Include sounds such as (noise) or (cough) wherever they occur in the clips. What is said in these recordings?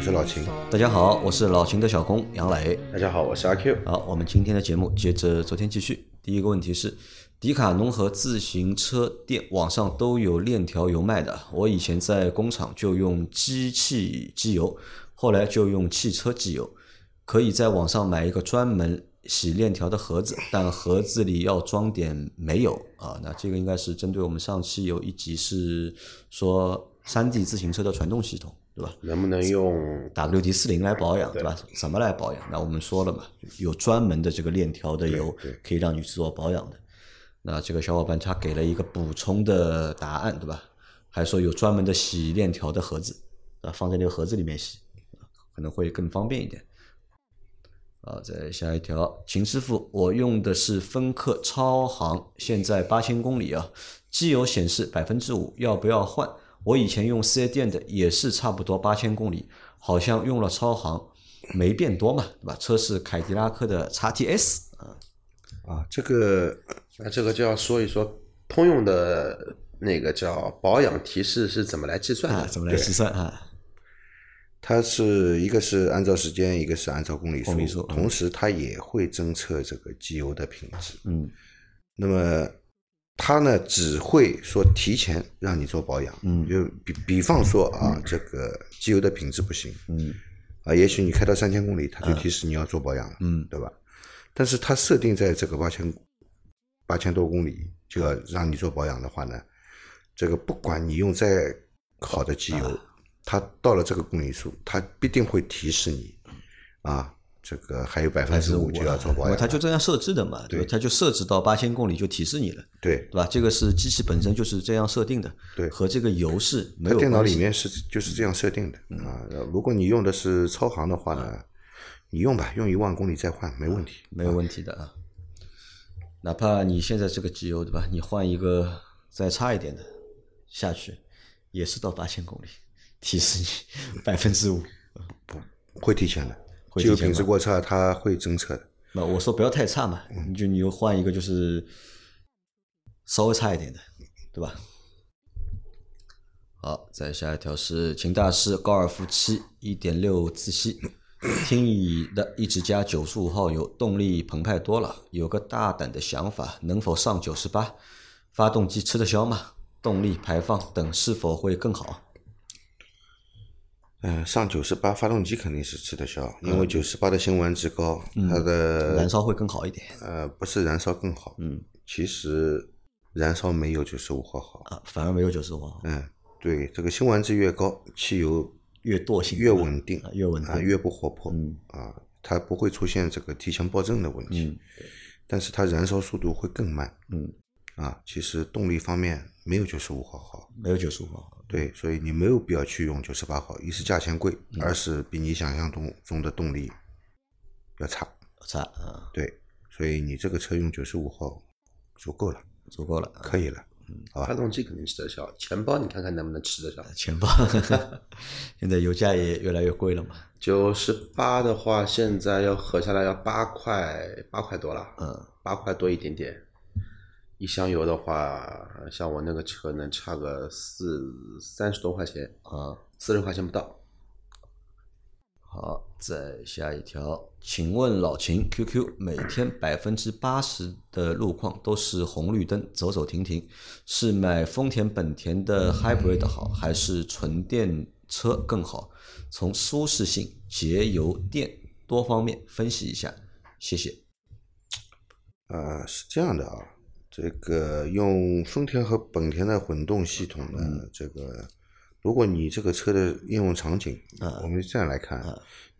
我是老秦。大家好，我是老秦的小工杨磊。大家好，我是阿 Q。好，我们今天的节目接着昨天继续。第一个问题是，迪卡侬和自行车店网上都有链条油卖的。我以前在工厂就用机器机油，后来就用汽车机油，可以在网上买一个专门洗链条的盒子，但盒子里要装点煤油啊。那这个应该是针对我们上期有一集是说山地自行车的传动系统，对吧？能不能用 WD 四零来保养，对吧？怎么来保养？那我们说了嘛，有专门的这个链条的油可以让你去做保养的。那这个小伙伴他给了一个补充的答案，对吧？还说有专门的洗链条的盒子，啊，放在那个盒子里面洗，可能会更方便一点。啊，再下一条，秦师傅，我用的是芬克超航，现在八千公里啊，机油显示百分之五，要不要换？我以前用四 S 店的也是差不多八千公里，好像用了超航没变多嘛，对吧？车是凯迪拉克的 x TS 啊，啊？这个那这个就要说一说通用的那个叫保养提示是怎么来计算的？啊，怎么来计算啊？它是一个是按照时间，一个是按照公里数，里数嗯同时它也会侦测这个机油的品质。嗯那么它呢只会说提前让你做保养，嗯。就比比方说啊，这个机油的品质不行嗯。啊，也许你开到三千公里，它就提示你要做保养了，嗯。对吧？但是它设定在这个八千八千多公里就要让你做保养的话呢，这个不管你用再好的机油，啊。它到了这个公里数，它必定会提示你啊，这个还有百分之五就要做保养它就这样设置的嘛，对吧？它就设置到八千公里就提示你了，对。对吧？这个是机器本身就是这样设定的，对和这个油是没有电脑里面是就是这样设定的啊。如果你用的是超航的话呢，你用吧，用一万公里再换没问题。没有问题的啊。哪怕你现在这个机油对吧？你换一个再差一点的下去，也是到八千公里，提示你百分之五。不会提前的，机油会提前吗品质过差，它会侦测的。那我说不要太差嘛，你就你又换一个就是稍微差一点的，对吧？好，再下一条是秦大师高尔夫七一点六自吸，(coughs) 听你的一直加九十五号油，动力澎湃多了。有个大胆的想法，能否上九十八？发动机吃得消吗？动力排放等是否会更好？嗯，上九十八发动机肯定是吃得消，因为九十八的辛烷值高，它的燃烧会更好一点呃不是燃烧更好，嗯，其实燃烧没有九十五号好。啊，反而没有九十五号，嗯，对，这个辛烷值越高，汽油越惰性越稳定啊，越稳定啊，越不活泼，嗯啊，它不会出现这个提前爆震的问题，嗯但是它燃烧速度会更慢，嗯，啊，其实动力方面没有九十五号好，没有九十五号。对，所以你没有必要去用九十八号，一是价钱贵，嗯二是比你想象中中的动力要差，差啊，对，所以你这个车用九十五号足够了，足够了。可以了，好吧发？动机肯定吃得消，钱包你看看能不能吃得消？钱包 (laughs) 现在油价也越来越贵了嘛，九十八的话，现在要合下来要八块八块多了，嗯，八块多一点点。一箱油的话，像我那个车能差个四三十多块钱，啊，四十块钱不到。好，再下一条，请问老秦，QQ 每天百分之八十的路况都是红绿灯，走走停停，是买丰田、本田的 Hybrid 好，还是纯电车更好？从舒适性、节油、电多方面分析一下，谢谢。呃，是这样的啊，这个用丰田和本田的混动系统呢，嗯这个如果你这个车的应用场景，啊我们这样来看，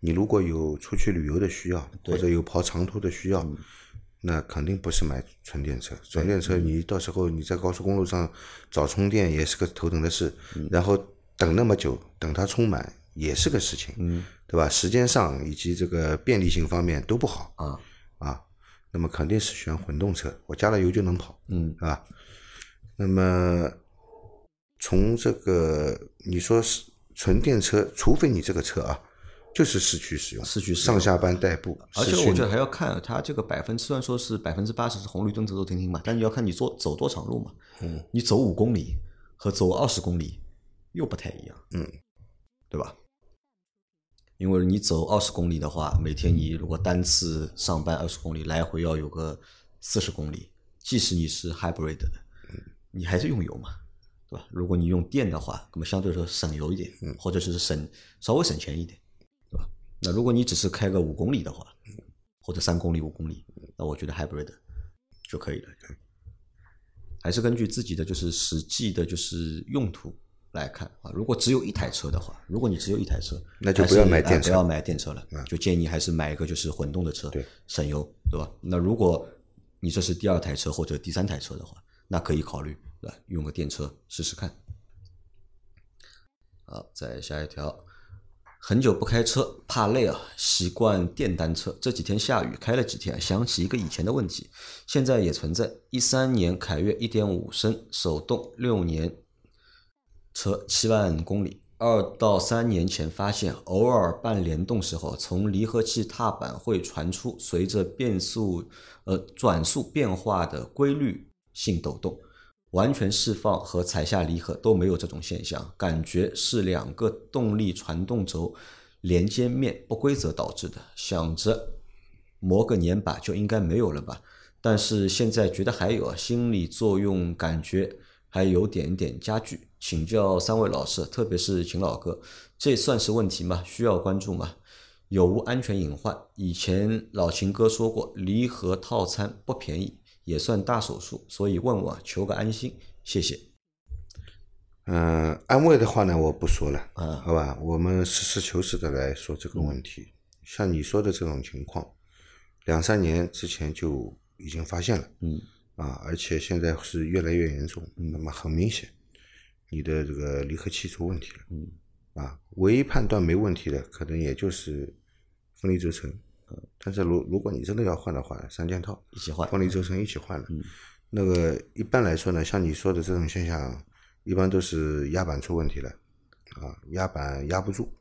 你如果有出去旅游的需要，或者有跑长途的需要，嗯那肯定不是买纯电车。纯电车你到时候你在高速公路上找充电也是个头疼的事，嗯然后等那么久，等它充满也是个事情。嗯对吧？时间上以及这个便利性方面都不好啊啊，那么肯定是选混动车，我加了油就能跑，嗯对吧？那么从这个你说是纯电车，除非你这个车啊，就是市区使用，市区上下班代步，而且我觉得还要看它这个百分，虽然说是百分之八十是红绿灯走走停停嘛，但你要看你走走多长路嘛。嗯，你走五公里和走二十公里又不太一样。嗯，对吧？因为你走二十公里的话，每天你如果单次上班二十公里，来回要有个四十公里，即使你是 hybrid 的，你还是用油嘛，对吧？如果你用电的话，那么相对来说省油一点，或者是省稍微省钱一点，对吧？那如果你只是开个五公里的话，或者三公里、五公里，那我觉得 hybrid 就可以了。还是根据自己的就是实际的就是用途来看啊。如果只有一台车的话，如果你只有一台车，那就不要买电车哎不要买电车了，就建议还是买一个就是混动的车，对，省油，对吧？那如果你这是第二台车或者第三台车的话，那可以考虑对吧？用个电车试试看。好，再下一条，很久不开车，怕累啊，习惯电单车。这几天下雨，开了几天，想起一个以前的问题，现在也存在。一三年凯越一点五升手动，六年车七万公里。二到三年前发现，偶尔半联动时候，从离合器踏板会传出随着变速呃转速变化的规律性抖动。完全释放和踩下离合都没有这种现象，感觉是两个动力传动轴连接面不规则导致的。想着磨个年把就应该没有了吧，但是现在觉得还有啊，心理作用感觉还有点点加剧。请教三位老师，特别是秦老哥，这算是问题吗？需要关注吗？有无安全隐患？以前老秦哥说过，离合套餐不便宜。也算大手术，所以问我求个安心，谢谢。嗯，安慰的话呢，我不说了，嗯好吧？我们实事求是的来说这个问题。像你说的这种情况，两三年之前就已经发现了，嗯啊，而且现在是越来越严重。那么很明显，你的这个离合器出问题了，嗯啊，唯一判断没问题的，可能也就是分离轴承。但是如如果你真的要换的话，三件套一起换分离轴承一起换了。嗯那个一般来说呢，像你说的这种现象，一般都是压板出问题了，啊，压板压不住，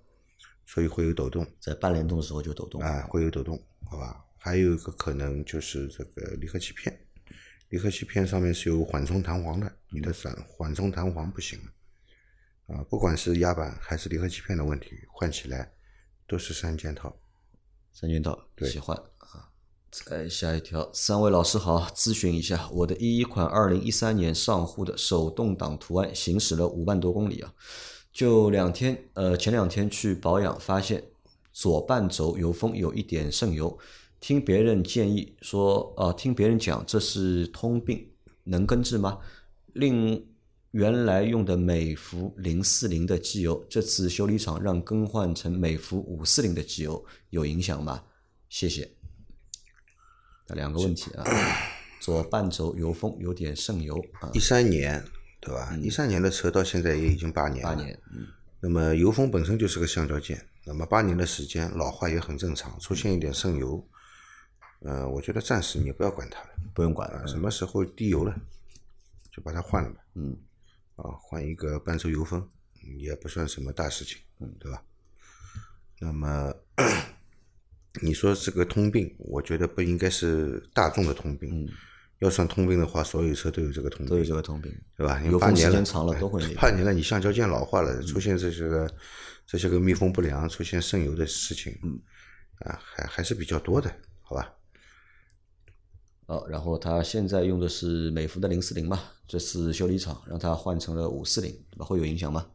所以会有抖动，在半联动的时候就抖动。啊，会有抖动，好吧？还有一个可能就是这个离合器片，离合器片上面是有缓冲弹簧的，你的闪缓冲弹簧不行了，啊，不管是压板还是离合器片的问题，换起来都是三件套。三件套一对起换啊。再下一条，三位老师好，咨询一下，我的一一款二零一三年上户的手动挡途安行驶了五万多公里啊，就两天，呃，前两天去保养，发现左半轴油封有一点渗油，听别人建议说，啊、听别人讲这是通病，能根治吗？另原来用的美孚零四零的机油，这次修理厂让更换成美孚五四零的机油，有影响吗？谢谢。两个问题啊，左半轴油封有点渗油啊一，三年，对吧？一三年的车到现在也已经八年了。八年，嗯那么油封本身就是个橡胶件，那么八年的时间老化也很正常，出现一点渗油，呃，我觉得暂时你不要管它了，不用管了，什么时候滴油了就把它换了吧，嗯，啊，换一个半轴油封嗯也不算什么大事情，嗯，对吧？那么你说这个通病，我觉得不应该是大众的通病，嗯要算通病的话，所有车都有这个通病，都有这个通病。对吧？因为油封八年了，时间长了都会那个八年了，你橡胶件老化了，出现这些个这些个密封不良、出现渗油的事情，嗯，啊，还还是比较多的，好吧？哦，然后他现在用的是美孚的零四零嘛，这次修理厂让他换成了五四零，对吧？会有影响吗？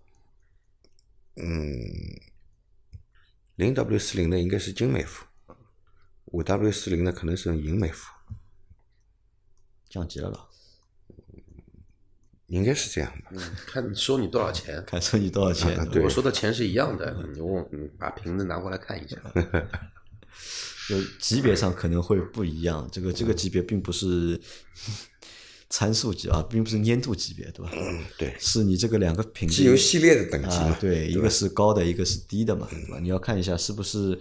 嗯，零 W 四零的应该是金美孚，五 W 四零的可能是银美孚，降级了吧？应该是这样吧？看收你多少钱。看收你多少钱？啊对我说的钱是一样的，你问嗯把瓶子拿过来看一下。(laughs) 就级别上可能会不一样，这个这个级别并不是 (laughs) 参数级啊，并不是粘度级别，对吧？嗯，对，是你这个两个品机油系列的等级对，一个是高的，一个是低的嘛，对吧？你要看一下是不是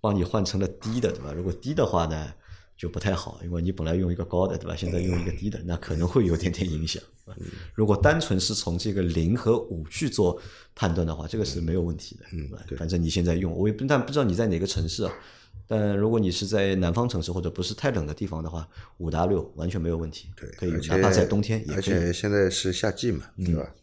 帮你换成了低的，对吧？如果低的话呢，就不太好，因为你本来用一个高的，对吧？现在用一个低的，那可能会有点点影响。如果单纯是从这个零和五去做判断的话，这个是没有问题的，对吧？反正你现在用，我也不但不知道你在哪个城市啊。但如果你是在南方城市或者不是太冷的地方的话，五 W 完全没有问题，对可以哪怕在冬天也而可以。而且现在是夏季嘛，对吧？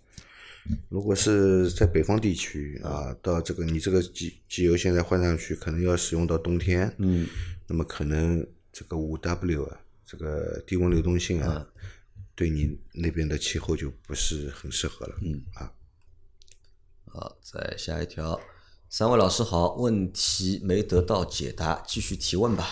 如果是在北方地区啊，到这个你这个机机油现在换上去，可能要使用到冬天，嗯，那么可能这个五 W 啊，这个低温流动性啊，对你那边的气候就不是很适合了，嗯啊，好，再下一条，三位老师好，问题没得到解答，继续提问吧。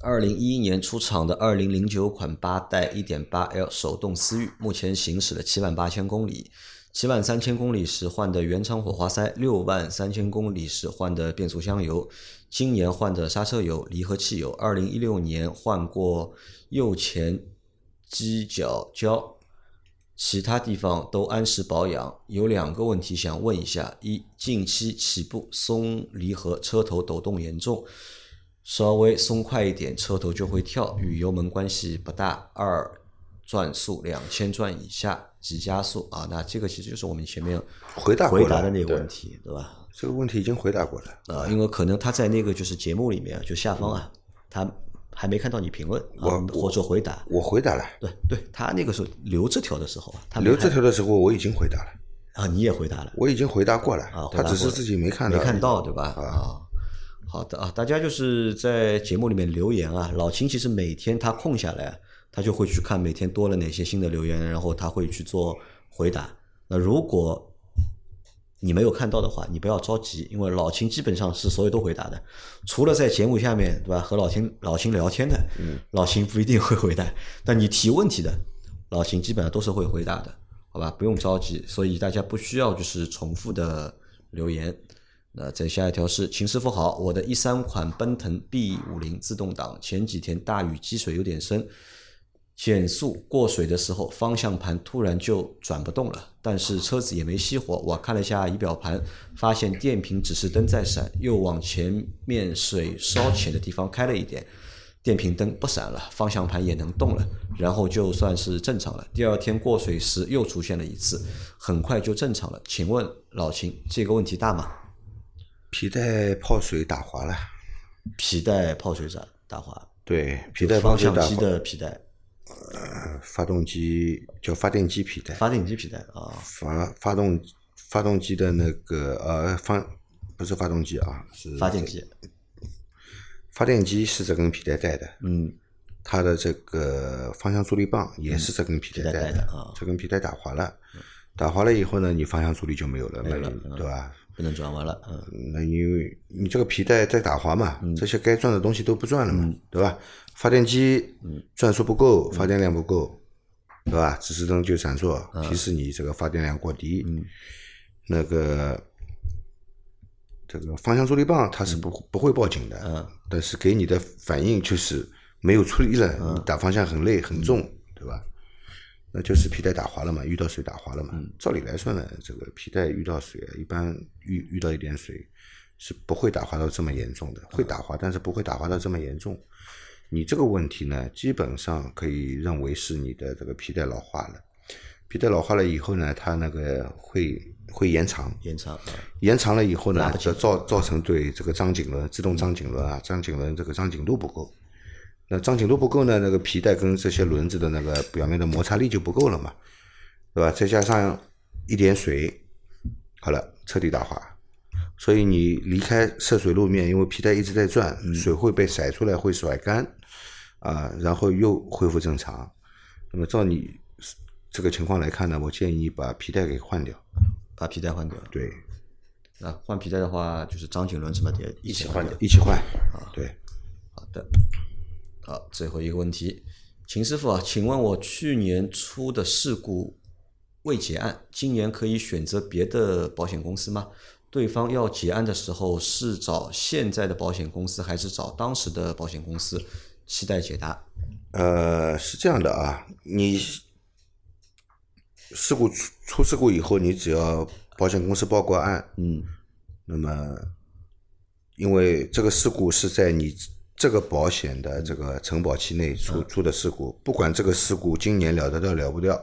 二零一一年出厂的二零零九款八代一点八 L 手动思域，目前行驶了七万八千公里，七万三千公里时换的原厂火花塞，六万三千公里时换的变速箱油，今年换的刹车油、离合器油，二零一六年换过右前机脚胶，其他地方都按时保养。有两个问题想问一下：一、近期起步松离合，车头抖动严重，稍微松快一点，车头就会跳，与油门关系不大。二、转速两千转以下急加速啊，那这个其实就是我们前面回答回答的那个问题，对吧？这个问题已经回答过了。啊，因为可能他在那个就是节目里面，就下方啊，他还没看到你评论啊我或者回答。我回答了，对对，他那个时候留这条的时候啊，他留这条的时候我已经回答了，啊，你也回答了我已经回答过了啊，，回他只是自己没看到，没看到对吧？啊，好的啊，大家就是在节目里面留言啊，老秦其实每天他空下来，他就会去看每天多了哪些新的留言，然后他会去做回答。那如果你没有看到的话，你不要着急，因为老秦基本上是所有都回答的，除了在节目下面对吧和老秦老秦聊天的，老秦不一定会回答，但你提问题的，老秦基本上都是会回答的，好吧？不用着急，所以大家不需要就是重复的留言。那再下一条是秦师傅好，我的一三款奔腾 B 五零自动挡前几天大雨积水有点深，减速过水的时候方向盘突然就转不动了，但是车子也没熄火。我看了一下仪表盘，发现电瓶指示灯在闪，又往前面水稍浅的地方开了一点。电瓶灯不闪了，方向盘也能动了，然后就算是正常了。第二天过水时又出现了一次，很快就正常了。请问老秦，这个问题大吗？皮带泡水打滑了，皮带泡水打打滑，对，皮带泡方向机水打滑，的皮带，呃发动机叫发电机皮带，发电机皮带啊，发发动发动机的那个呃发不是发动机啊，是发电机，发电机是这根皮带带的，嗯，它的这个方向助力棒也是这根皮带皮带带的，啊。这根皮带打滑了，打滑了以后呢，你方向助力就没有了，没有了对吧？不能转弯了，嗯，那因为你这个皮带在打滑嘛，这些该转的东西都不转了嘛，嗯。对吧？发电机转速不够，发电量不够，对吧？指示灯就闪烁，嗯。提示你这个发电量过低。那个这个方向助力棒它是不不会报警的，嗯。但是给你的反应就是没有出力了，嗯。你打方向很累很重，对吧？那就是皮带打滑了嘛，遇到水打滑了嘛。嗯照理来说呢，这个皮带遇到水，一般遇遇到一点水是不会打滑到这么严重的，会打滑，但是不会打滑到这么严重。你这个问题呢，基本上可以认为是你的这个皮带老化了。皮带老化了以后呢，它那个会会延长，延长啊，延长了以后呢就造造成对这个张紧轮、自动张紧轮啊，张紧轮这个张紧度不够。那张紧度不够呢，那个皮带跟这些轮子的那个表面的摩擦力就不够了嘛，对吧？再加上一点水，好了，彻底打滑。所以你离开涉水路面，因为皮带一直在转，水会被甩出来，会甩干，啊，然后又恢复正常。那么照你这个情况来看呢，我建议你把皮带给换掉。把皮带换掉。对，那换皮带的话，就是张紧轮什么的一起换掉。一起换啊。对。好的，好，最后一个问题，秦师傅啊，请问我去年出的事故未结案，今年可以选择别的保险公司吗？对方要结案的时候是找现在的保险公司，还是找当时的保险公司？期待解答。呃，是这样的啊，你事故出出事故以后，你只要保险公司报过案，嗯，那么因为这个事故是在你这个保险的这个承保期内出出的事故，不管这个事故今年了得掉了不掉，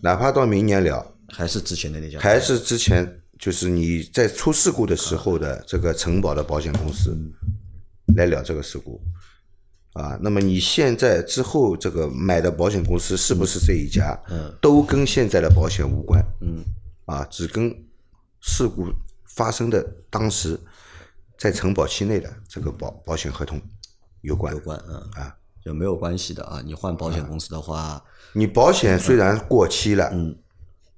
哪怕到明年了，还是之前的那家，还是之前就是你在出事故的时候的这个承保的保险公司来了这个事故。啊，那么你现在之后这个买的保险公司是不是这一家？嗯，都跟现在的保险无关。嗯，啊，只跟事故发生的当时在承保期内的这个保保险合同有关。有关，嗯啊，就没有关系的啊。你换保险公司的话，你保险虽然过期了，嗯，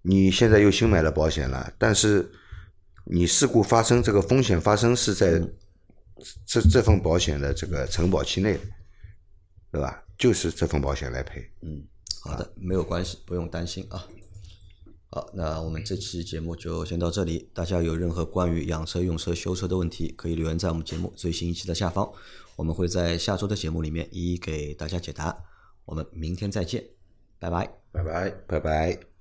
你现在又新买了保险了，但是你事故发生这个风险发生是在这这份保险的这个承保期内，对吧？就是这份保险来赔。嗯，好的，没有关系，不用担心啊。好，那我们这期节目就先到这里。大家有任何关于养车、用车、修车的问题，可以留言在我们节目最新一期的下方，我们会在下周的节目里面一一给大家解答。我们明天再见，拜拜。拜拜。拜拜。